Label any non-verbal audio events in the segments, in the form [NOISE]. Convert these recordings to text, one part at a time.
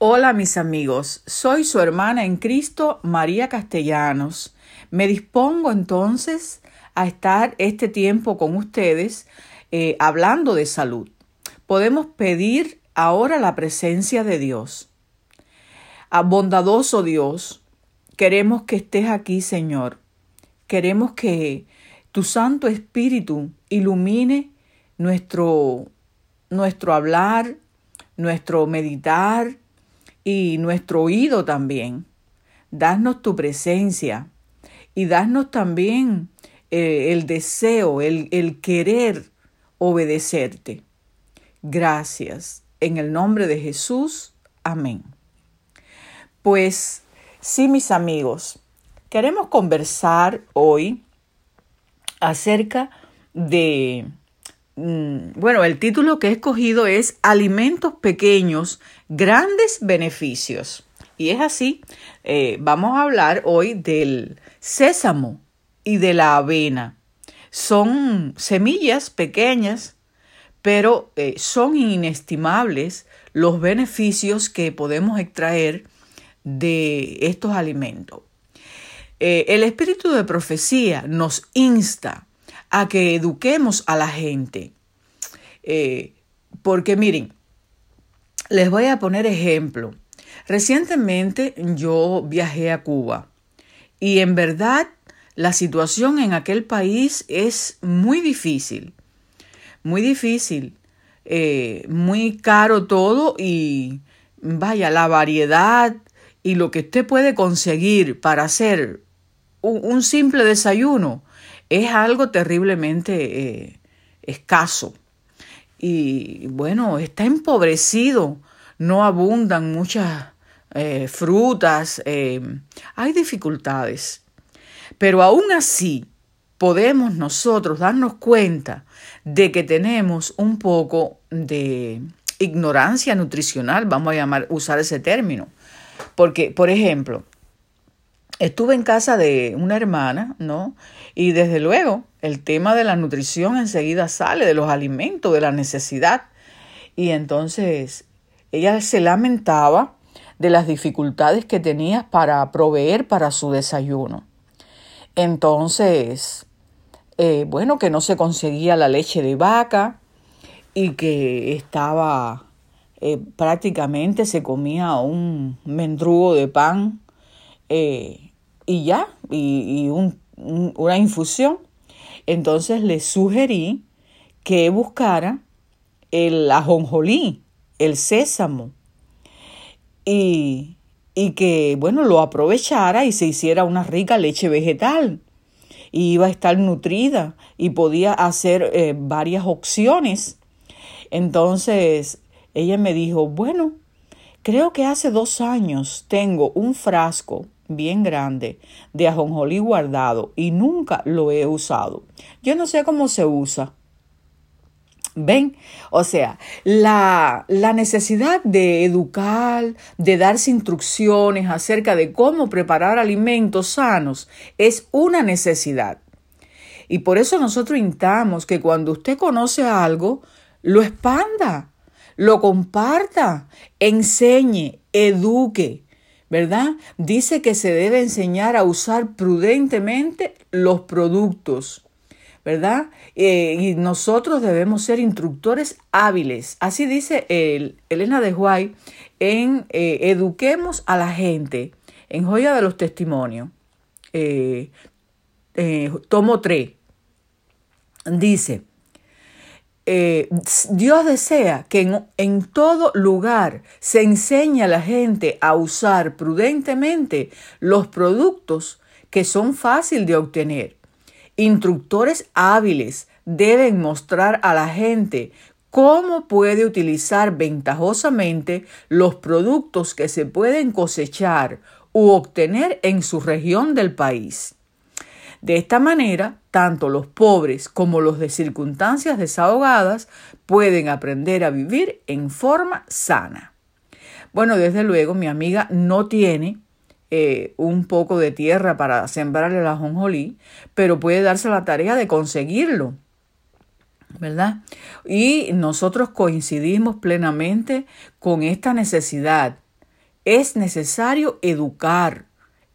Hola mis amigos, soy su hermana en Cristo, María Castellanos. Me dispongo entonces a estar este tiempo con ustedes eh, hablando de salud. Podemos pedir ahora la presencia de Dios. A bondadoso Dios, queremos que estés aquí, Señor. Queremos que tu Santo Espíritu ilumine nuestro, nuestro hablar, nuestro meditar, y nuestro oído también. Danos tu presencia y danos también eh, el deseo, el, el querer obedecerte. Gracias. En el nombre de Jesús. Amén. Pues sí, mis amigos, queremos conversar hoy acerca de, bueno, el título que he escogido es Alimentos pequeños grandes beneficios. Y es así, eh, vamos a hablar hoy del sésamo y de la avena. Son semillas pequeñas, pero eh, son inestimables los beneficios que podemos extraer de estos alimentos. Eh, el espíritu de profecía nos insta a que eduquemos a la gente. Porque miren, les voy a poner ejemplo. Recientemente yo viajé a Cuba y en verdad la situación en aquel país es muy difícil, muy difícil, eh, muy caro todo y vaya, la variedad y lo que usted puede conseguir para hacer un, simple desayuno es algo terriblemente eh, escaso y bueno, está empobrecido, no abundan muchas eh, frutas, eh, hay dificultades. Pero aún así podemos nosotros darnos cuenta de que tenemos un poco de ignorancia nutricional, vamos a llamar, usar ese término. Porque, por ejemplo, estuve en casa de una hermana, ¿no? Y desde luego el tema de la nutrición enseguida sale, de los alimentos, de la necesidad. Y entonces ella se lamentaba de las dificultades que tenía para proveer para su desayuno. Entonces, eh, bueno, que no se conseguía la leche de vaca y que estaba eh, prácticamente se comía un mendrugo de pan eh, y ya, y, una infusión. Entonces le sugerí que buscara el ajonjolí, el sésamo, y, y que, bueno, lo aprovechara y se hiciera una rica leche vegetal. Y iba a estar nutrida y podía hacer eh, varias opciones. Entonces ella me dijo, bueno, creo que hace dos años tengo un frasco bien grande de ajonjolí guardado y nunca lo he usado. Yo no sé cómo se usa. ¿Ven? O sea, la, la, necesidad de educar, de darse instrucciones acerca de cómo preparar alimentos sanos es una necesidad. Y por eso nosotros instamos que cuando usted conoce algo, lo expanda, lo comparta, enseñe, eduque. ¿Verdad? Dice que se debe enseñar a usar prudentemente los productos, ¿verdad? Eh, y nosotros debemos ser instructores hábiles. Así dice el, Elena de Huay en eh, Eduquemos a la gente, en Joya de los Testimonios, eh, tomo 3. Dice, eh, Dios desea que en, todo lugar se enseñe a la gente a usar prudentemente los productos que son fáciles de obtener. Instructores hábiles deben mostrar a la gente cómo puede utilizar ventajosamente los productos que se pueden cosechar u obtener en su región del país. De esta manera, tanto los pobres como los de circunstancias desahogadas pueden aprender a vivir en forma sana. Bueno, desde luego mi amiga no tiene eh, un poco de tierra para sembrar el ajonjolí, pero puede darse la tarea de conseguirlo. ¿Verdad? Y nosotros coincidimos plenamente con esta necesidad es necesario educar,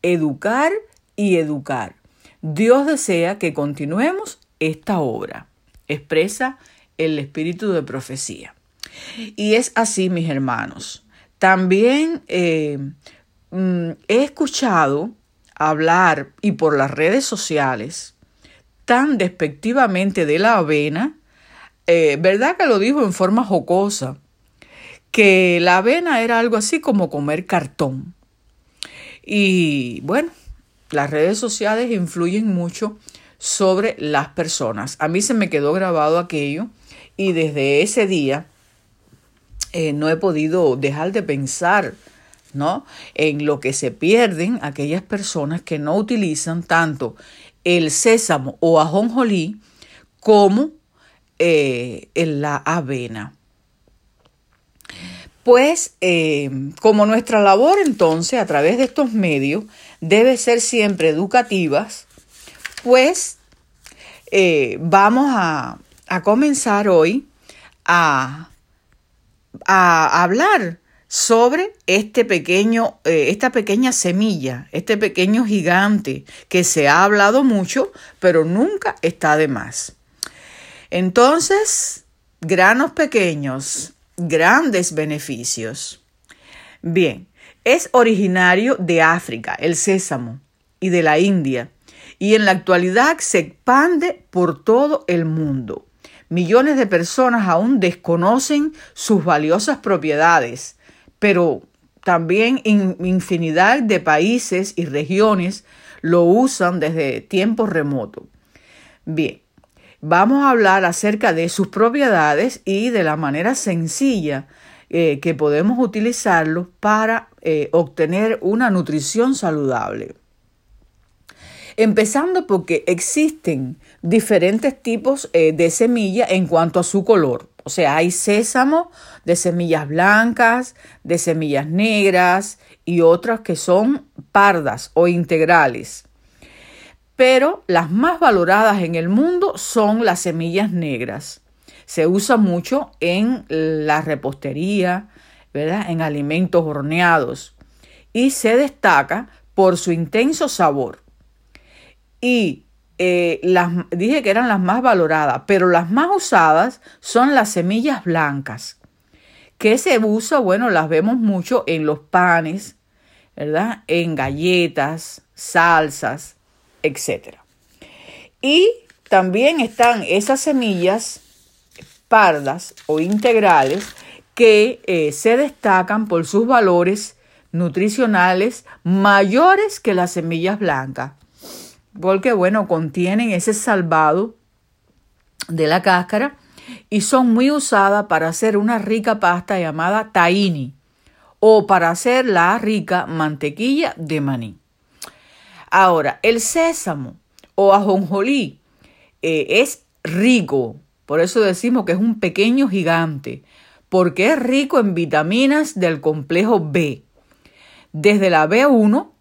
educar y educar. Dios desea que continuemos esta obra, expresa el espíritu de profecía. Y es así, mis hermanos. También eh, mm, he escuchado hablar y por las redes sociales tan despectivamente de la avena, eh, ¿verdad que lo dijo en forma jocosa? Que la avena era algo así como comer cartón. Y bueno, las redes sociales influyen mucho sobre las personas. A mí se me quedó grabado aquello y desde ese día eh, no he podido dejar de pensar ¿no? en lo que se pierden aquellas personas que no utilizan tanto el sésamo o ajonjolí como eh, la avena. Pues eh, como nuestra labor entonces a través de estos medios debe ser siempre educativas, pues eh, vamos a, comenzar hoy a, a, hablar sobre este pequeño, eh, esta pequeña semilla, este pequeño gigante que se ha hablado mucho, pero nunca está de más. Entonces, granos pequeños, grandes beneficios. Bien, es originario de África, el sésamo, y de la India, y en la actualidad se expande por todo el mundo. Millones de personas aún desconocen sus valiosas propiedades, pero también infinidad de países y regiones lo usan desde tiempos remotos. Bien, vamos a hablar acerca de sus propiedades y de la manera sencilla eh, que podemos utilizarlo para eh, obtener una nutrición saludable. Empezando porque existen diferentes tipos eh, de semilla en cuanto a su color. O sea, hay sésamo de semillas blancas, de semillas negras y otras que son pardas o integrales. Pero las más valoradas en el mundo son las semillas negras. Se usa mucho en la repostería, ¿verdad? En alimentos horneados y se destaca por su intenso sabor. Y eh, las, dije que eran las más valoradas, pero las más usadas son las semillas blancas, que se usa, bueno, las vemos mucho en los panes, ¿verdad? En galletas, salsas, etc. Y también están esas semillas pardas o integrales que eh, se destacan por sus valores nutricionales mayores que las semillas blancas porque bueno, contienen ese salvado de la cáscara y son muy usadas para hacer una rica pasta llamada tahini o para hacer la rica mantequilla de maní. Ahora, el sésamo o ajonjolí eh, es rico, por eso decimos que es un pequeño gigante, porque es rico en vitaminas del complejo B, desde la B1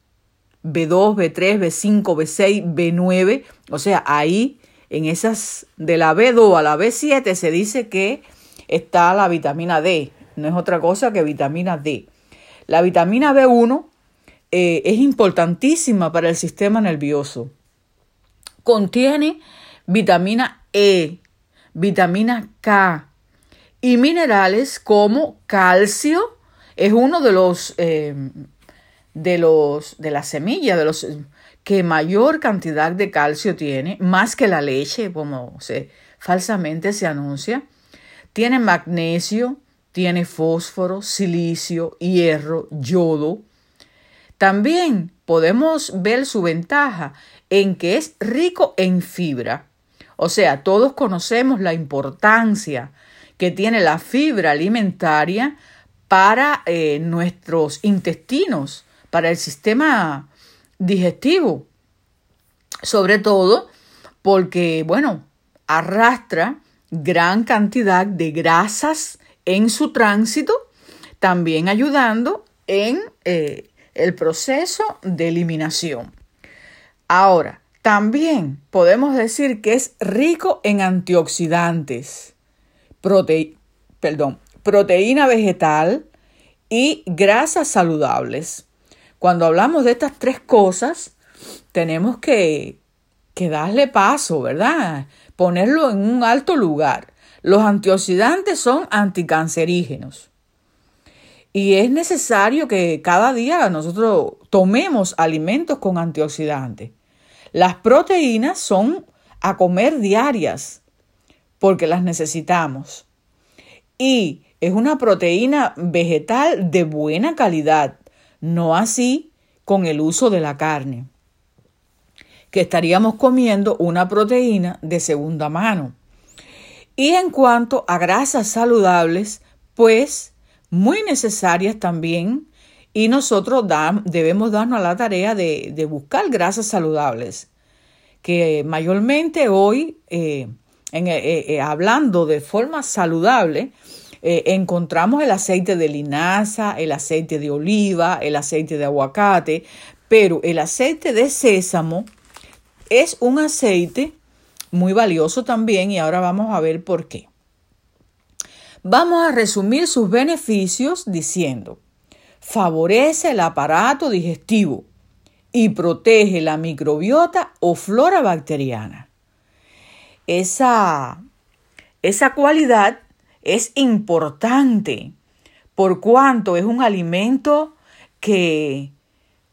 B2, B3, B5, B6, B9. O sea, ahí en esas de la B2 a la B7 se dice que está la vitamina D. No es otra cosa que vitamina D. La vitamina B1 eh, es importantísima para el sistema nervioso. Contiene vitamina E, vitamina K y minerales como calcio. Es uno de los eh, de, los, de las semillas, de los que mayor cantidad de calcio tiene, más que la leche, como se falsamente se anuncia. Tiene magnesio, tiene fósforo, silicio, hierro, yodo. También podemos ver su ventaja en que es rico en fibra. O sea, todos conocemos la importancia que tiene la fibra alimentaria para eh, nuestros intestinos para el sistema digestivo. Sobre todo porque, bueno, arrastra gran cantidad de grasas en su tránsito, también ayudando en eh, el proceso de eliminación. Ahora, también podemos decir que es rico en antioxidantes, proteína vegetal, y grasas saludables. Cuando hablamos de estas tres cosas, tenemos que, que darle paso, ¿verdad? Ponerlo en un alto lugar. Los antioxidantes son anticancerígenos. Y es necesario que cada día nosotros tomemos alimentos con antioxidantes. Las proteínas son a comer diarias porque las necesitamos. Y es una proteína vegetal de buena calidad, no así con el uso de la carne, que estaríamos comiendo una proteína de segunda mano. Y en cuanto a grasas saludables, pues muy necesarias también y nosotros debemos darnos a la tarea de, buscar grasas saludables, que mayormente hoy, eh, eh, eh, hablando de forma saludable, encontramos el aceite de linaza, el aceite de oliva, el aceite de aguacate, pero el aceite de sésamo es un aceite muy valioso también y ahora vamos a ver por qué. Vamos a resumir sus beneficios diciendo, favorece el aparato digestivo y protege la microbiota o flora bacteriana. Esa, esa cualidad es importante por cuanto es un alimento que,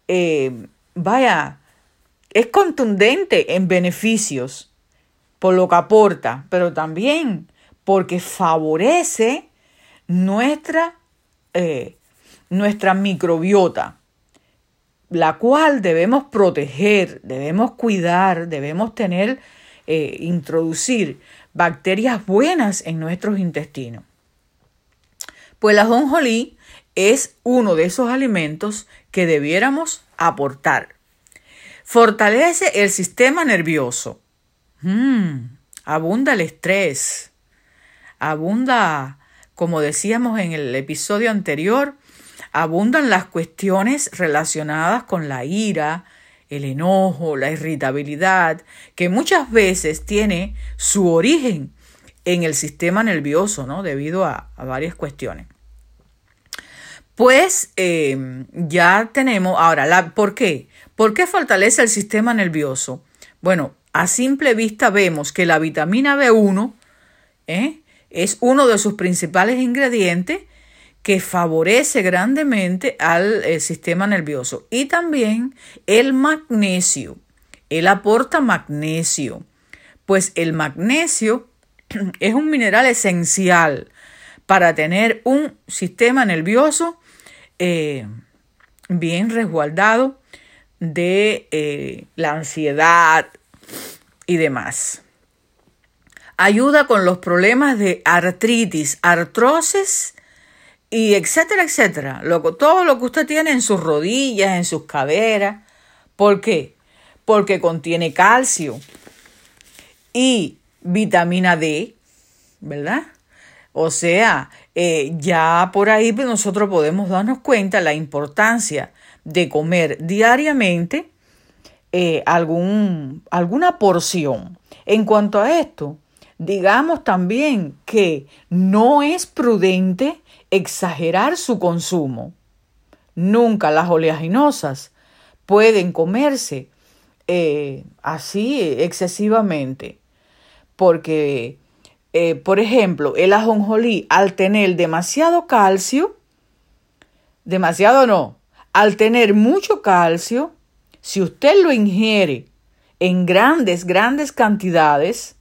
eh, vaya, es contundente en beneficios por lo que aporta, pero también porque favorece nuestra, eh, nuestra microbiota, la cual debemos proteger, debemos cuidar, debemos tener, eh, introducir bacterias buenas en nuestros intestinos. Pues la jonjolí es uno de esos alimentos que debiéramos aportar. Fortalece el sistema nervioso. Mm, abunda el estrés abunda, como decíamos en el episodio anterior, abundan las cuestiones relacionadas con la ira, el enojo, la irritabilidad, que muchas veces tiene su origen en el sistema nervioso, ¿no? Debido a, varias cuestiones. Pues em, ya tenemos, ahora, la, ¿por qué? ¿Por qué fortalece el sistema nervioso? Bueno, a simple vista vemos que la vitamina B1 ¿eh? es uno de sus principales ingredientes que favorece grandemente al eh, sistema nervioso. Y también el magnesio. Él aporta magnesio, pues el magnesio [CLEARS THROAT] es un mineral esencial para tener un sistema nervioso eh, bien resguardado de eh, la ansiedad y demás. Ayuda con los problemas de artritis, artrosis y etcétera, etcétera. todo lo que usted tiene en sus rodillas, en sus caderas. ¿Por qué? Porque contiene calcio y vitamina D, ¿verdad? O sea, eh, ya por ahí nosotros podemos darnos cuenta la importancia de comer diariamente eh, algún, alguna porción. En cuanto a esto, digamos también que no es prudente exagerar su consumo. Nunca las oleaginosas pueden comerse eh, así excesivamente, porque, eh, por ejemplo, el ajonjolí al tener demasiado calcio, demasiado no, al tener mucho calcio, si usted lo ingiere en grandes, grandes cantidades,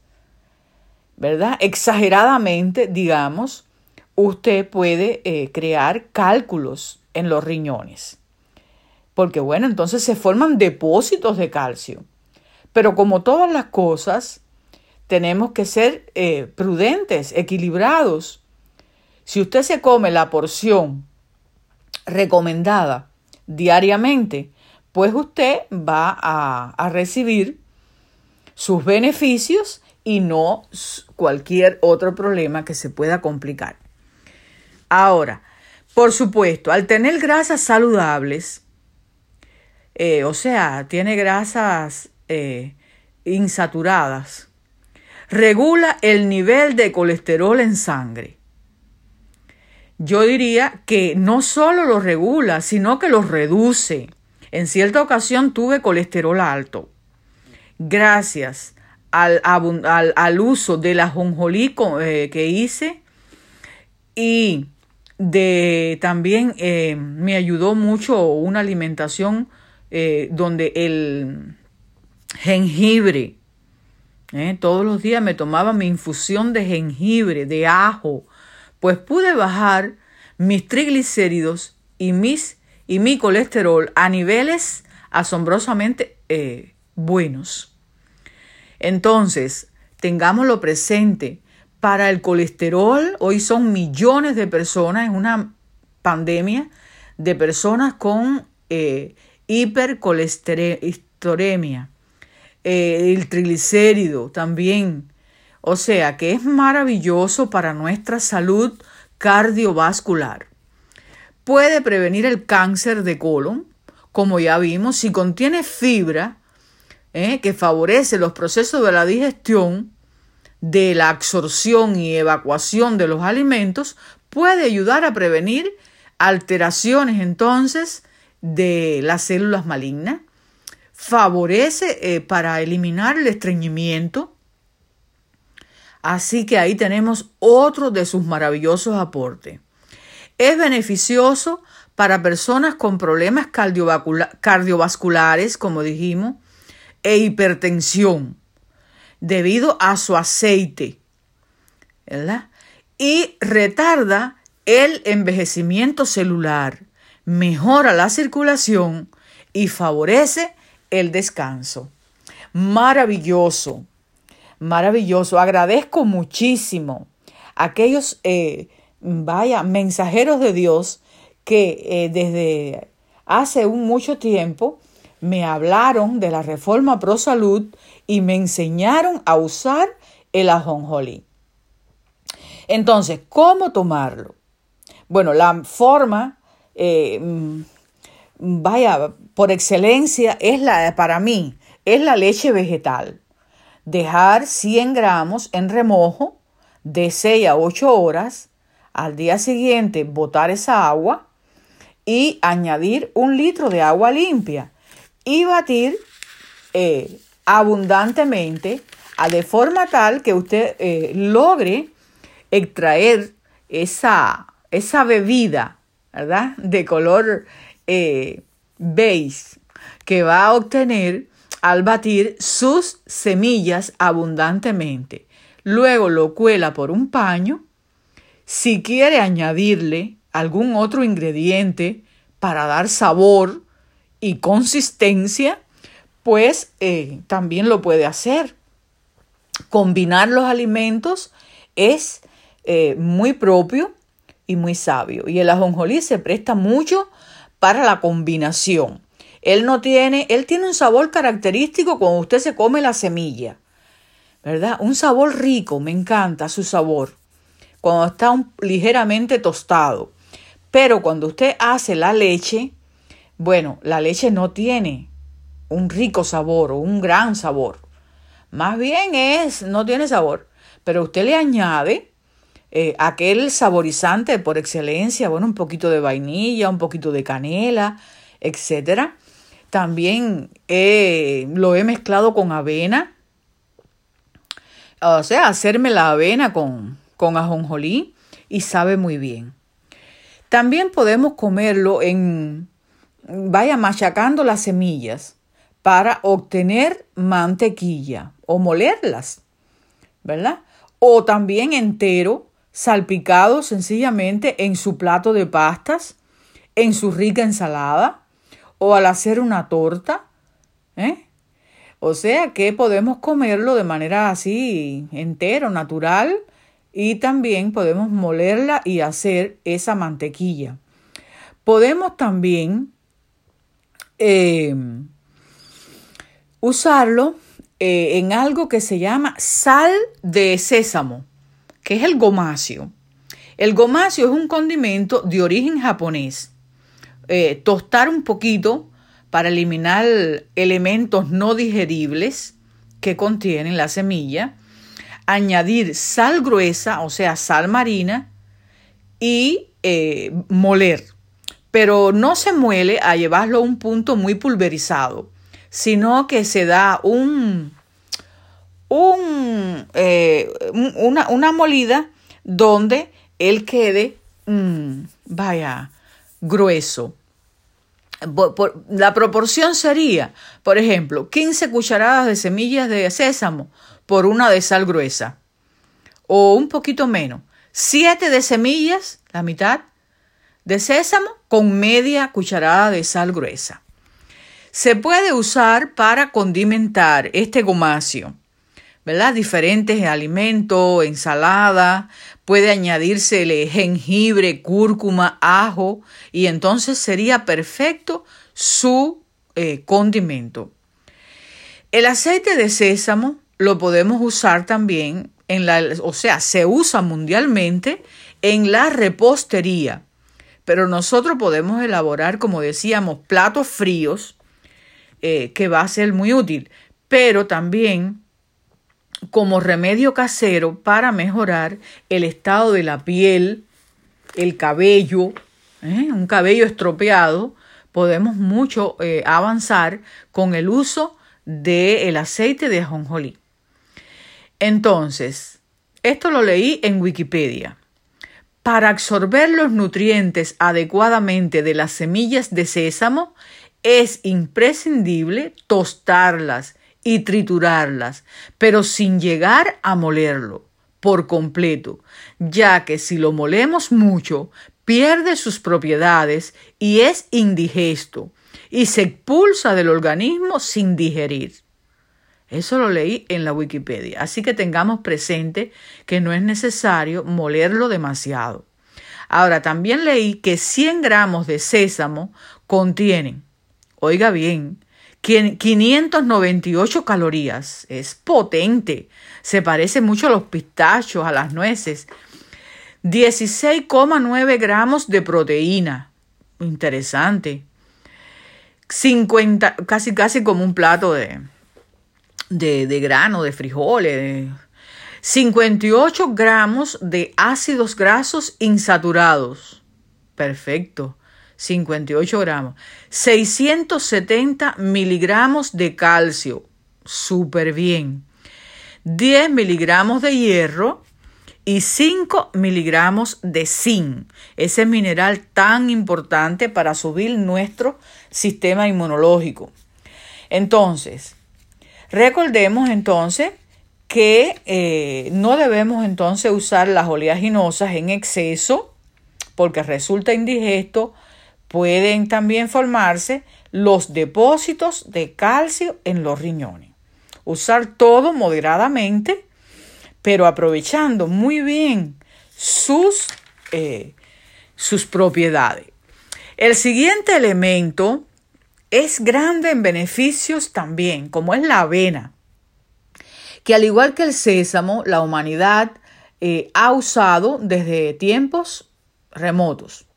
¿verdad? Exageradamente, digamos, usted puede eh, crear cálculos en los riñones. Porque bueno, entonces se forman depósitos de calcio. Pero como todas las cosas, tenemos que ser eh, prudentes, equilibrados. Si usted se come la porción recomendada diariamente, pues usted va a, a recibir sus beneficios y no cualquier otro problema que se pueda complicar. Ahora, por supuesto, al tener grasas saludables, eh, o sea, tiene grasas eh, insaturadas, regula el nivel de colesterol en sangre. yo diría que no solo lo regula, sino que lo reduce. En cierta ocasión tuve colesterol alto. Gracias al, al, uso de la jonjolí eh, que hice y de también eh, me ayudó mucho una alimentación eh, donde el jengibre, todos los días me tomaba mi infusión de jengibre, de ajo, pues pude bajar mis triglicéridos y, mis, y mi colesterol a niveles asombrosamente buenos. Entonces, tengámoslo presente, para el colesterol, hoy son millones de personas en una pandemia de personas con eh, hipercolesteremia, eh, el triglicérido también. O sea que es maravilloso para nuestra salud cardiovascular. Puede prevenir el cáncer de colon, como ya vimos, si contiene fibra, ¿eh? que favorece los procesos de la digestión, de la absorción y evacuación de los alimentos, puede ayudar a prevenir alteraciones entonces de las células malignas, favorece eh, para eliminar el estreñimiento. Así que ahí tenemos otro de sus maravillosos aportes. Es beneficioso para personas con problemas cardiovasculares, como dijimos, e hipertensión debido a su aceite, ¿verdad? Y retarda el envejecimiento celular, mejora la circulación y favorece el descanso. Maravilloso, maravilloso. Agradezco muchísimo a aquellos, eh, vaya, mensajeros de Dios que eh, desde hace un mucho tiempo me hablaron de la reforma pro salud y me enseñaron a usar el ajonjolí. Entonces, ¿cómo tomarlo? Bueno, la forma, eh, mm, vaya, por excelencia, es la, para mí, es la leche vegetal. Dejar 100 gramos en remojo de 6 a 8 horas. Al día siguiente, botar esa agua y añadir un litro de agua limpia y batir eh, abundantemente a de forma tal que usted eh, logre extraer esa, esa bebida, ¿verdad? De color eh, beige que va a obtener al batir sus semillas abundantemente. Luego lo cuela por un paño. Si quiere añadirle algún otro ingrediente para dar sabor, y consistencia, pues eh, también lo puede hacer. Combinar los alimentos es eh, muy propio y muy sabio. Y el ajonjolí se presta mucho para la combinación. Él no tiene, él tiene un sabor característico cuando usted se come la semilla, ¿verdad? Un sabor rico, me encanta su sabor, cuando está ligeramente tostado. Pero cuando usted hace la leche, bueno, la leche no tiene un rico sabor o un gran sabor. Más bien es, no tiene sabor. Pero usted le añade eh, aquel saborizante por excelencia, bueno, un poquito de vainilla, un poquito de canela, etcétera. También lo he mezclado con avena. O sea, hacerme la avena con, con ajonjolí y sabe muy bien. También podemos comerlo en vaya machacando las semillas para obtener mantequilla o molerlas, ¿verdad? O también entero, salpicado sencillamente en su plato de pastas, en su rica ensalada o al hacer una torta, ¿eh? O sea que podemos comerlo de manera así entero, natural, y también podemos molerla y hacer esa mantequilla. Podemos también eh, usarlo eh, en algo que se llama sal de sésamo, que es el gomacio. El gomacio es un condimento de origen japonés. Eh, tostar un poquito para eliminar elementos no digeribles que contienen la semilla. Añadir sal gruesa, o sea, sal marina, y eh, moler. Pero no se muele a llevarlo a un punto muy pulverizado, sino que se da un, un, eh, una, una, molida donde él quede, mm, vaya, grueso. la proporción sería, por ejemplo, 15 cucharadas de semillas de sésamo por una de sal gruesa, o un poquito menos. 7 de semillas, la mitad, de sésamo con media cucharada de sal gruesa. Se puede usar para condimentar este gomacio, ¿verdad? Diferentes alimentos, ensalada, puede añadírsele jengibre, cúrcuma, ajo y entonces sería perfecto su eh, condimento. El aceite de sésamo lo podemos usar también en la, o sea, se usa mundialmente en la repostería, pero nosotros podemos elaborar, como decíamos, platos fríos, eh, que va a ser muy útil, pero también como remedio casero para mejorar el estado de la piel, el cabello, ¿eh? un cabello estropeado, podemos mucho eh, avanzar con el uso del aceite de ajonjolí. Entonces, esto lo leí en Wikipedia. Para absorber los nutrientes adecuadamente de las semillas de sésamo, es imprescindible tostarlas y triturarlas, pero sin llegar a molerlo por completo, ya que si lo molemos mucho, pierde sus propiedades y es indigesto, y se expulsa del organismo sin digerir. Eso lo leí en la Wikipedia, así que tengamos presente que no es necesario molerlo demasiado. Ahora, también leí que 100 gramos de sésamo contienen, oiga bien, 598 calorías. Es potente. Se parece mucho a los pistachos, a las nueces. 16,9 gramos de proteína. Interesante. 50, casi, casi como un plato de, de, de grano, de frijoles. 58 gramos de ácidos grasos insaturados. Perfecto. 58 gramos. 670 miligramos de calcio. Súper bien. 10 miligramos de hierro y 5 miligramos de zinc, ese mineral tan importante para subir nuestro sistema inmunológico. Entonces, recordemos entonces que eh, no debemos entonces usar las oleaginosas en exceso porque resulta indigesto, pueden también formarse los depósitos de calcio en los riñones. Usar todo moderadamente, pero aprovechando muy bien sus, eh, sus propiedades. El siguiente elemento es grande en beneficios también, como es la avena, que al igual que el sésamo, la humanidad eh, ha usado desde tiempos remotos.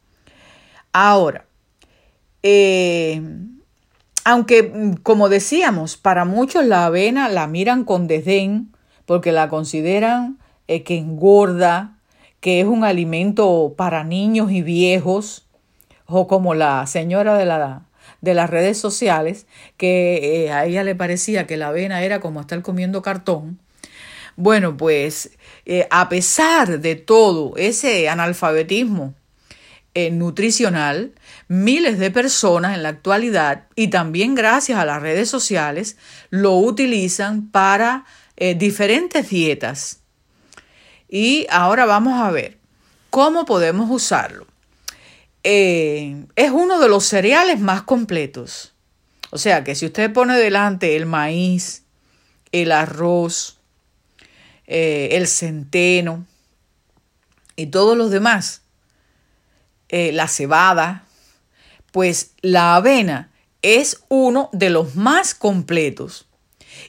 Ahora, eh, aunque como decíamos, para muchos la avena la miran con desdén porque la consideran eh, que engorda, que es un alimento para niños y viejos, o como la señora de la de las redes sociales, que eh, a ella le parecía que la avena era como estar comiendo cartón. Bueno, pues a pesar de todo ese analfabetismo eh, nutricional, miles de personas en la actualidad y también gracias a las redes sociales lo utilizan para diferentes dietas. Y ahora vamos a ver cómo podemos usarlo. Eh, es uno de los cereales más completos. O sea que si usted pone delante el maíz, el arroz, eh, el centeno y todos los demás, eh, la cebada, pues la avena es uno de los más completos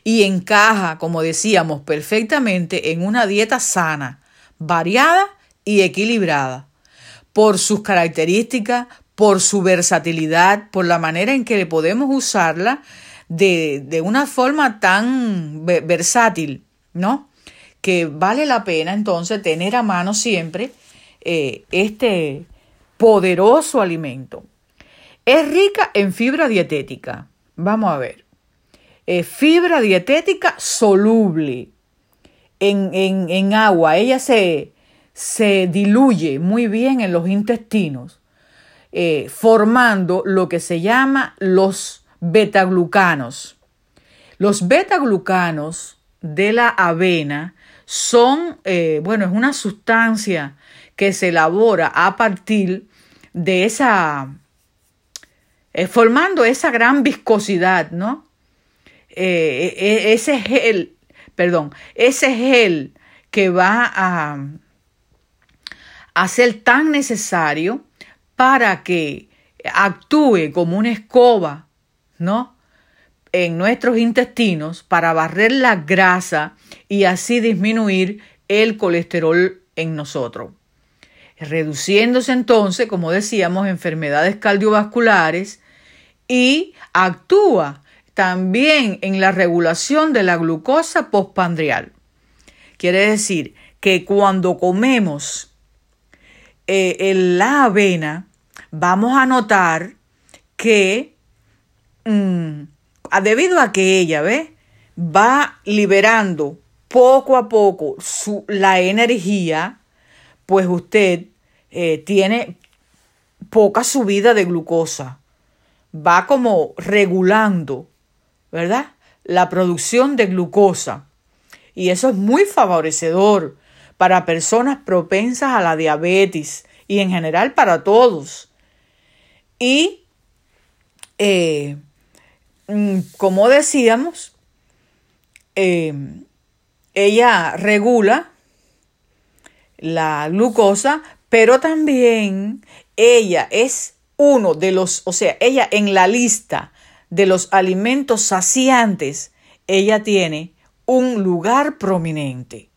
y encaja, como decíamos, perfectamente en una dieta sana, variada y equilibrada por sus características, por su versatilidad, por la manera en que podemos usarla de, de una forma tan versátil, ¿no? Que vale la pena entonces tener a mano siempre eh, este poderoso alimento. Es rica en fibra dietética. Vamos a ver. fibra dietética soluble en, agua. Ella se, se, diluye muy bien en los intestinos, eh, formando lo que se llama los betaglucanos. Los betaglucanos de la avena son, eh, bueno, es una sustancia que se elabora a partir de esa, eh, formando esa gran viscosidad, ¿no? ese gel, perdón, ese gel que va a, a ser tan necesario para que actúe como una escoba, ¿no? En nuestros intestinos para barrer la grasa y así disminuir el colesterol en nosotros. Reduciéndose entonces, como decíamos, enfermedades cardiovasculares y actúa también en la regulación de la glucosa postpandrial. Quiere decir que cuando comemos eh, la avena, vamos a notar que mm, debido a que ella ¿ve? va liberando poco a poco su, la energía, pues usted eh, tiene poca subida de glucosa. Va como regulando ¿verdad? La producción de glucosa. Y eso es muy favorecedor para personas propensas a la diabetes y en general para todos. Y, eh, mm, como decíamos, eh, ella regula la glucosa, pero también ella es uno de los, o sea, ella en la lista de los alimentos saciantes, ella tiene un lugar prominente.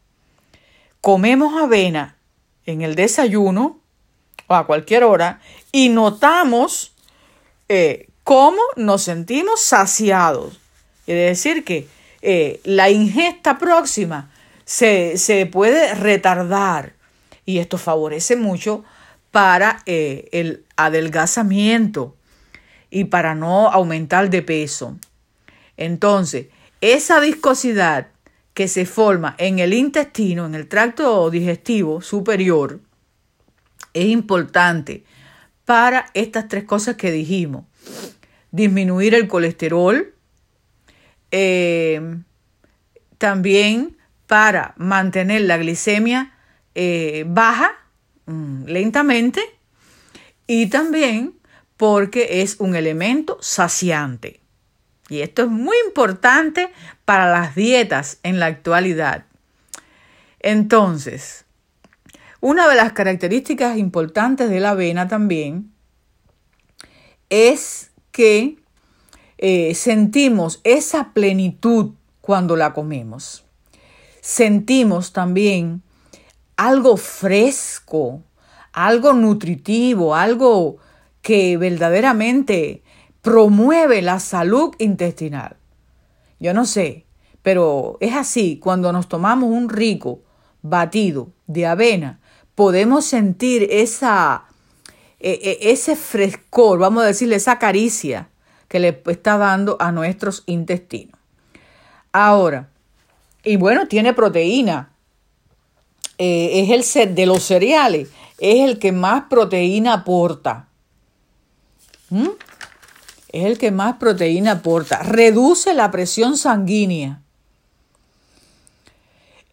Comemos avena en el desayuno o a cualquier hora y notamos eh, cómo nos sentimos saciados. Quiere decir que eh, la ingesta próxima se, se, puede retardar y esto favorece mucho para eh, el adelgazamiento y para no aumentar de peso. Entonces, esa viscosidad que se forma en el intestino, en el tracto digestivo superior, es importante para estas tres cosas que dijimos. Disminuir el colesterol, eh, también para mantener la glicemia eh, baja mm, lentamente y también porque es un elemento saciante. Y esto es muy importante para las dietas en la actualidad. Entonces, una de las características importantes de la avena también es que eh, sentimos esa plenitud cuando la comemos. Sentimos también algo fresco, algo nutritivo, algo que verdaderamente promueve la salud intestinal. Yo no sé, pero es así, cuando nos tomamos un rico batido de avena, podemos sentir esa, e, e, ese frescor, vamos a decirle, esa caricia que le está dando a nuestros intestinos. Ahora, y bueno, tiene proteína. Eh, es el ser de los cereales, es el que más proteína aporta. ¿Mm? Es el que más proteína aporta. Reduce la presión sanguínea.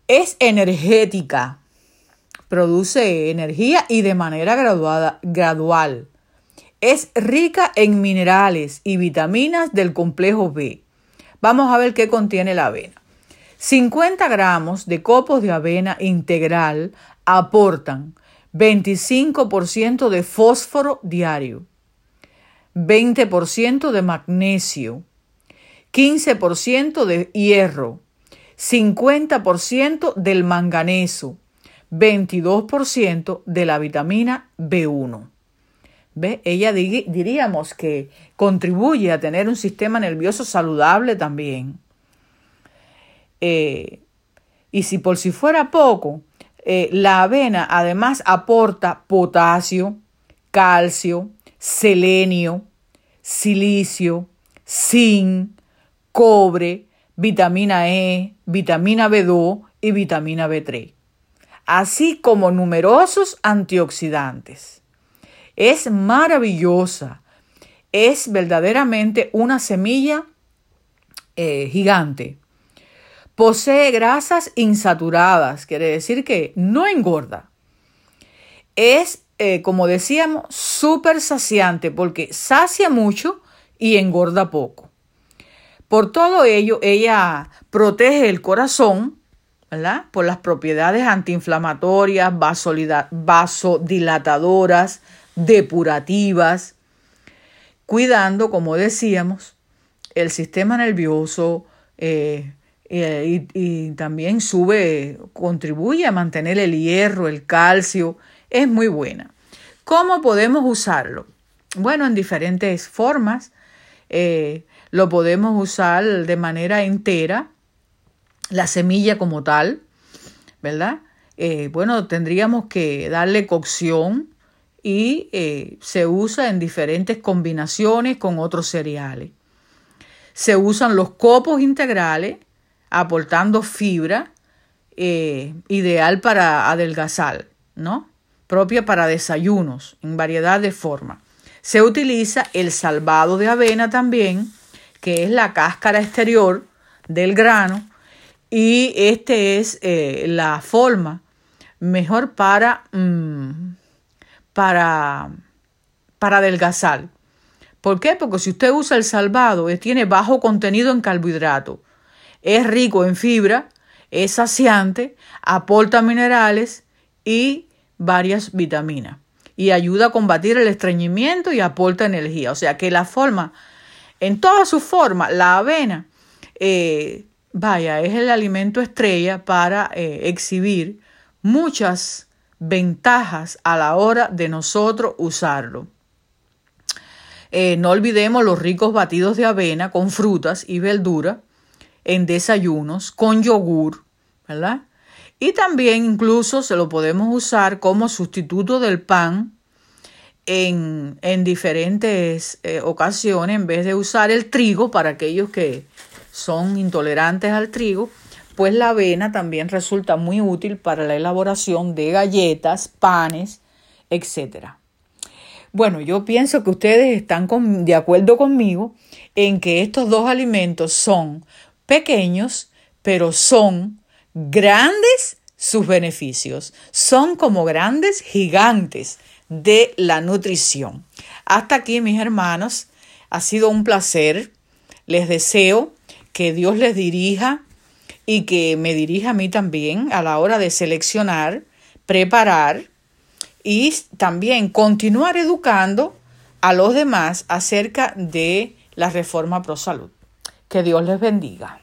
Es energética. Produce energía y de manera graduada, gradual. Es rica en minerales y vitaminas del complejo B. Vamos a ver qué contiene la avena. 50 gramos de copos de avena integral aportan 25% de fósforo diario, 20% de magnesio, 15% de hierro, 50% del manganeso, 22% de la vitamina B1. ¿Ve? Ella diríamos que contribuye a tener un sistema nervioso saludable también. Eh, y si por si fuera poco, eh, la avena además aporta potasio, calcio, selenio, silicio, zinc, cobre, vitamina E, vitamina B2 y vitamina B3, así como numerosos antioxidantes. Es maravillosa, es verdaderamente una semilla eh, gigante. Posee grasas insaturadas, quiere decir que no engorda. Es, eh, como decíamos, súper saciante porque sacia mucho y engorda poco. Por todo ello, ella protege el corazón, ¿verdad? Por las propiedades antiinflamatorias, vasodilatadoras, depurativas, cuidando, como decíamos, el sistema nervioso, eh, y, también sube, contribuye a mantener el hierro, el calcio, es muy buena. ¿Cómo podemos usarlo? Bueno, en diferentes formas. Eh, lo podemos usar de manera entera, la semilla como tal, ¿verdad? Eh, bueno, tendríamos que darle cocción y eh, se usa en diferentes combinaciones con otros cereales. Se usan los copos integrales, aportando fibra eh, ideal para adelgazar, ¿no? Propia para desayunos en variedad de formas. Se utiliza el salvado de avena también, que es la cáscara exterior del grano, y este es eh, la forma mejor para, mm, para, para adelgazar. ¿Por qué? Porque si usted usa el salvado, tiene bajo contenido en carbohidratos es rico en fibra, es saciante, aporta minerales y varias vitaminas. Y ayuda a combatir el estreñimiento y aporta energía. O sea que la forma, en toda su forma, la avena, eh, vaya, es el alimento estrella para eh, exhibir muchas ventajas a la hora de nosotros usarlo. Eh, no olvidemos los ricos batidos de avena con frutas y verduras en desayunos con yogur, ¿verdad? Y también incluso se lo podemos usar como sustituto del pan en, en diferentes eh, ocasiones, en vez de usar el trigo para aquellos que son intolerantes al trigo, pues la avena también resulta muy útil para la elaboración de galletas, panes, etc. Bueno, yo pienso que ustedes están de acuerdo conmigo en que estos dos alimentos son pequeños, pero son grandes sus beneficios. Son como grandes gigantes de la nutrición. Hasta aquí, mis hermanos, ha sido un placer. Les deseo que Dios les dirija y que me dirija a mí también a la hora de seleccionar, preparar y también continuar educando a los demás acerca de la reforma pro salud. Que Dios les bendiga.